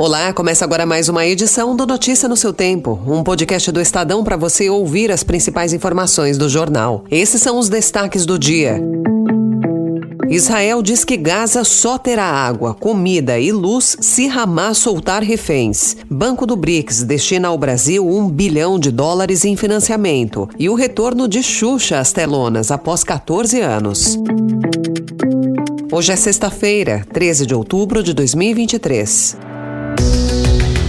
Olá, começa agora mais uma edição do Notícia no seu Tempo, um podcast do Estadão para você ouvir as principais informações do jornal. Esses são os destaques do dia. Israel diz que Gaza só terá água, comida e luz se Hamas soltar reféns. Banco do BRICS destina ao Brasil um bilhão de dólares em financiamento. E o retorno de Xuxa às telonas após 14 anos. Hoje é sexta-feira, 13 de outubro de 2023.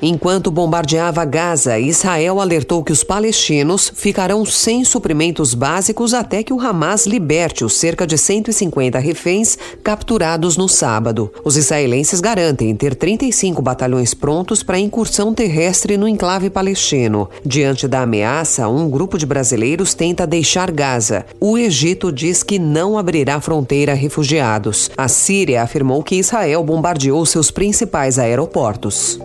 Enquanto bombardeava Gaza, Israel alertou que os palestinos ficarão sem suprimentos básicos até que o Hamas liberte os cerca de 150 reféns capturados no sábado. Os israelenses garantem ter 35 batalhões prontos para incursão terrestre no enclave palestino. Diante da ameaça, um grupo de brasileiros tenta deixar Gaza. O Egito diz que não abrirá fronteira a refugiados. A Síria afirmou que Israel bombardeou seus principais aeroportos.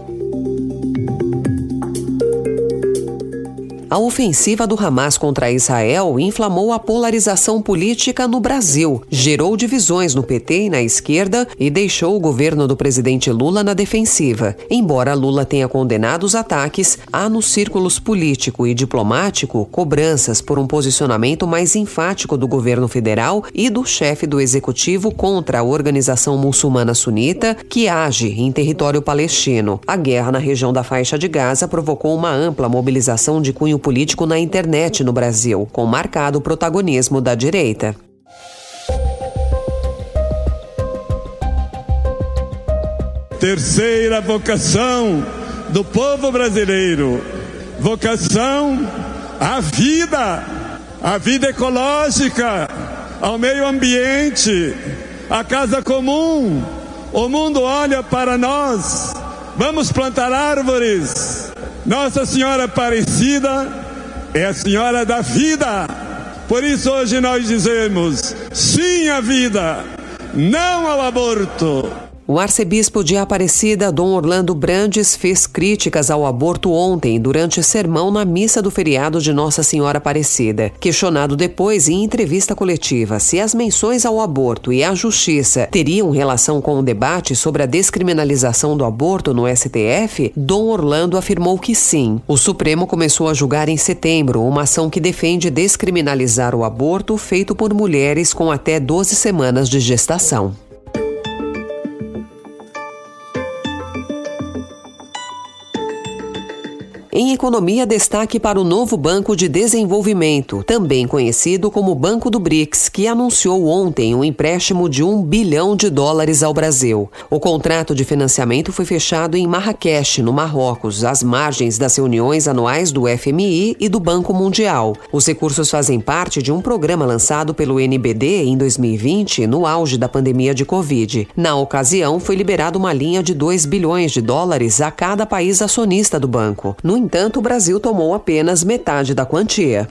A ofensiva do Hamas contra Israel inflamou a polarização política no Brasil, gerou divisões no PT e na esquerda e deixou o governo do presidente Lula na defensiva. Embora Lula tenha condenado os ataques, há nos círculos político e diplomático cobranças por um posicionamento mais enfático do governo federal e do chefe do executivo contra a organização muçulmana sunita que age em território palestino. A guerra na região da faixa de Gaza provocou uma ampla mobilização de cunho político na internet no Brasil, com marcado protagonismo da direita. Terceira vocação do povo brasileiro: vocação à vida, à vida ecológica, ao meio ambiente, à casa comum. O mundo olha para nós. Vamos plantar árvores, nossa Senhora Aparecida é a Senhora da vida. Por isso hoje nós dizemos sim à vida, não ao aborto. O arcebispo de Aparecida, Dom Orlando Brandes, fez críticas ao aborto ontem, durante sermão na missa do feriado de Nossa Senhora Aparecida. Questionado depois, em entrevista coletiva, se as menções ao aborto e à justiça teriam relação com o debate sobre a descriminalização do aborto no STF, Dom Orlando afirmou que sim. O Supremo começou a julgar em setembro uma ação que defende descriminalizar o aborto feito por mulheres com até 12 semanas de gestação. Em economia, destaque para o novo Banco de Desenvolvimento, também conhecido como Banco do BRICS, que anunciou ontem um empréstimo de um bilhão de dólares ao Brasil. O contrato de financiamento foi fechado em Marrakech, no Marrocos, às margens das reuniões anuais do FMI e do Banco Mundial. Os recursos fazem parte de um programa lançado pelo NBD em 2020, no auge da pandemia de Covid. Na ocasião, foi liberada uma linha de 2 bilhões de dólares a cada país acionista do banco. No entanto, o Brasil tomou apenas metade da quantia.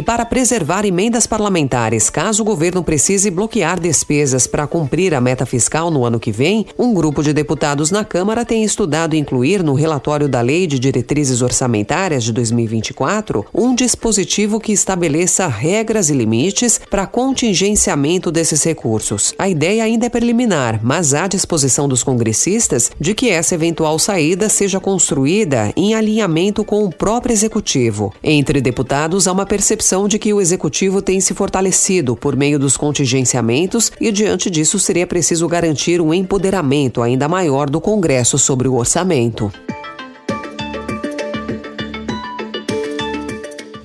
E para preservar emendas parlamentares, caso o governo precise bloquear despesas para cumprir a meta fiscal no ano que vem, um grupo de deputados na Câmara tem estudado incluir no relatório da Lei de Diretrizes Orçamentárias de 2024 um dispositivo que estabeleça regras e limites para contingenciamento desses recursos. A ideia ainda é preliminar, mas há disposição dos congressistas de que essa eventual saída seja construída em alinhamento com o próprio executivo. Entre deputados, há uma percepção de que o executivo tem se fortalecido por meio dos contingenciamentos e, diante disso, seria preciso garantir um empoderamento ainda maior do Congresso sobre o orçamento.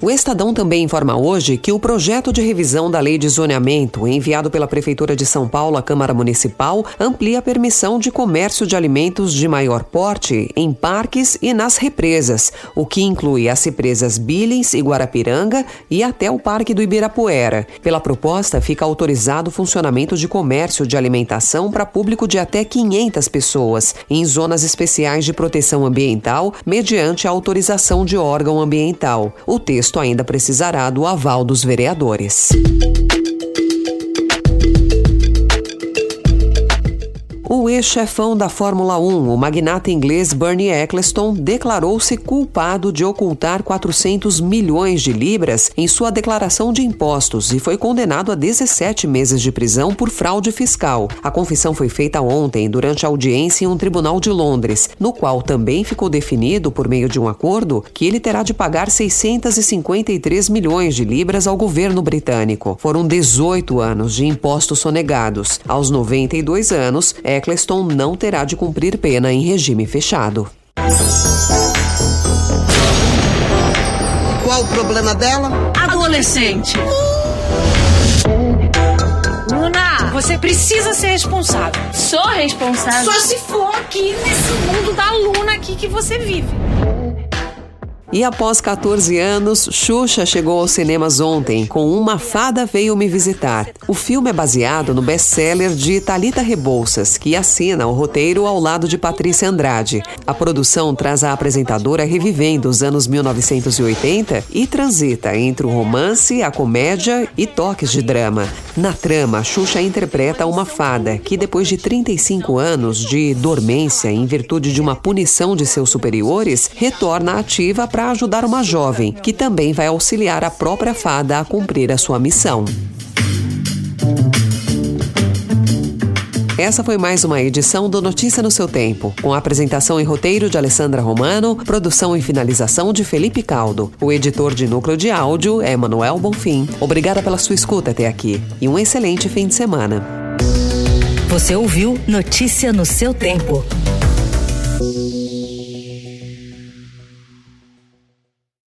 O Estadão também informa hoje que o projeto de revisão da lei de zoneamento, enviado pela Prefeitura de São Paulo à Câmara Municipal, amplia a permissão de comércio de alimentos de maior porte em parques e nas represas, o que inclui as represas Billings e Guarapiranga e até o Parque do Ibirapuera. Pela proposta, fica autorizado o funcionamento de comércio de alimentação para público de até 500 pessoas, em zonas especiais de proteção ambiental, mediante a autorização de órgão ambiental. O texto ainda precisará do aval dos vereadores. O ex-chefão da Fórmula 1, o magnata inglês Bernie Eccleston, declarou-se culpado de ocultar 400 milhões de libras em sua declaração de impostos e foi condenado a 17 meses de prisão por fraude fiscal. A confissão foi feita ontem durante a audiência em um tribunal de Londres, no qual também ficou definido, por meio de um acordo, que ele terá de pagar 653 milhões de libras ao governo britânico. Foram 18 anos de impostos sonegados. Aos 92 anos, Eccleston não terá de cumprir pena em regime fechado. Qual o problema dela? Adolescente. Luna, você precisa ser responsável. Sou responsável. Só se for aqui nesse mundo da Luna aqui que você vive. E após 14 anos, Xuxa chegou aos cinemas ontem com Uma Fada Veio Me Visitar. O filme é baseado no best-seller de Talita Rebouças, que assina o roteiro ao lado de Patrícia Andrade. A produção traz a apresentadora revivendo os anos 1980 e transita entre o romance, a comédia e toques de drama. Na trama, Xuxa interpreta uma fada que, depois de 35 anos de dormência em virtude de uma punição de seus superiores, retorna ativa para ajudar uma jovem, que também vai auxiliar a própria fada a cumprir a sua missão. Essa foi mais uma edição do Notícia no seu tempo, com apresentação e roteiro de Alessandra Romano, produção e finalização de Felipe Caldo. O editor de núcleo de áudio é Manuel Bonfim. Obrigada pela sua escuta até aqui e um excelente fim de semana. Você ouviu Notícia no seu tempo.